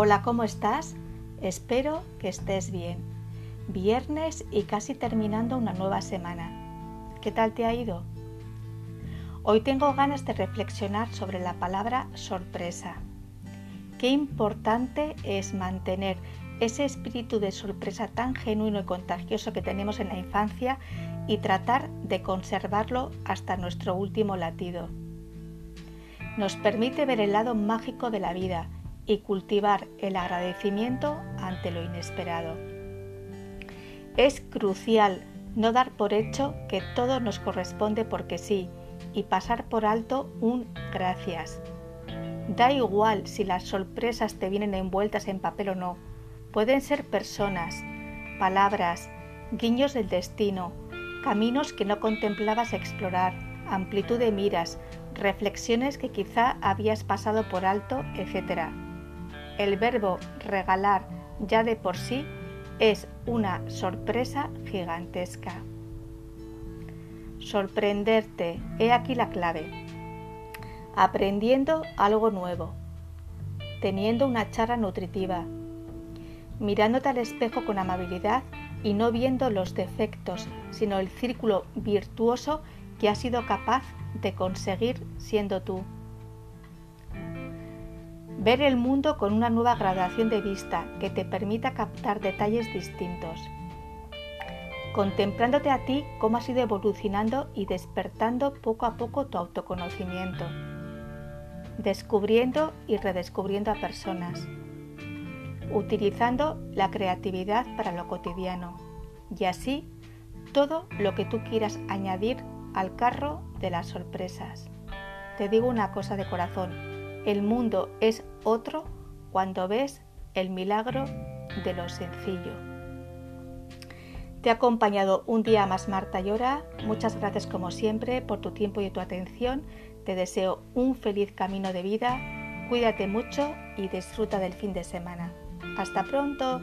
Hola, ¿cómo estás? Espero que estés bien. Viernes y casi terminando una nueva semana. ¿Qué tal te ha ido? Hoy tengo ganas de reflexionar sobre la palabra sorpresa. Qué importante es mantener ese espíritu de sorpresa tan genuino y contagioso que tenemos en la infancia y tratar de conservarlo hasta nuestro último latido. Nos permite ver el lado mágico de la vida y cultivar el agradecimiento ante lo inesperado. Es crucial no dar por hecho que todo nos corresponde porque sí y pasar por alto un gracias. Da igual si las sorpresas te vienen envueltas en papel o no. Pueden ser personas, palabras, guiños del destino, caminos que no contemplabas explorar, amplitud de miras, reflexiones que quizá habías pasado por alto, etc el verbo regalar ya de por sí es una sorpresa gigantesca. Sorprenderte, he aquí la clave. Aprendiendo algo nuevo, teniendo una charla nutritiva, mirándote al espejo con amabilidad y no viendo los defectos, sino el círculo virtuoso que has sido capaz de conseguir siendo tú. Ver el mundo con una nueva gradación de vista que te permita captar detalles distintos. Contemplándote a ti cómo has ido evolucionando y despertando poco a poco tu autoconocimiento. Descubriendo y redescubriendo a personas. Utilizando la creatividad para lo cotidiano. Y así todo lo que tú quieras añadir al carro de las sorpresas. Te digo una cosa de corazón el mundo es otro cuando ves el milagro de lo sencillo. Te ha acompañado un día más Marta Llora. Muchas gracias como siempre por tu tiempo y tu atención. Te deseo un feliz camino de vida. Cuídate mucho y disfruta del fin de semana. Hasta pronto.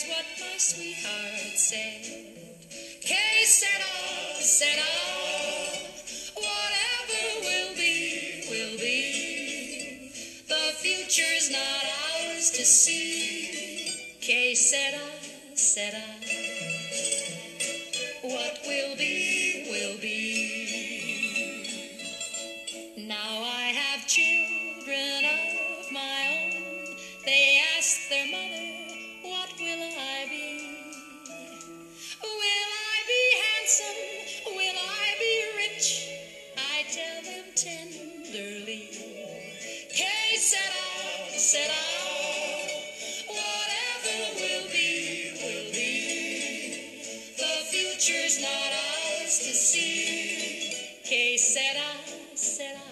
is what my sweetheart said. Kay said all, said all, whatever will be, will be. The future's not ours to see. Kay said I, said I. to see. Que sera, sera.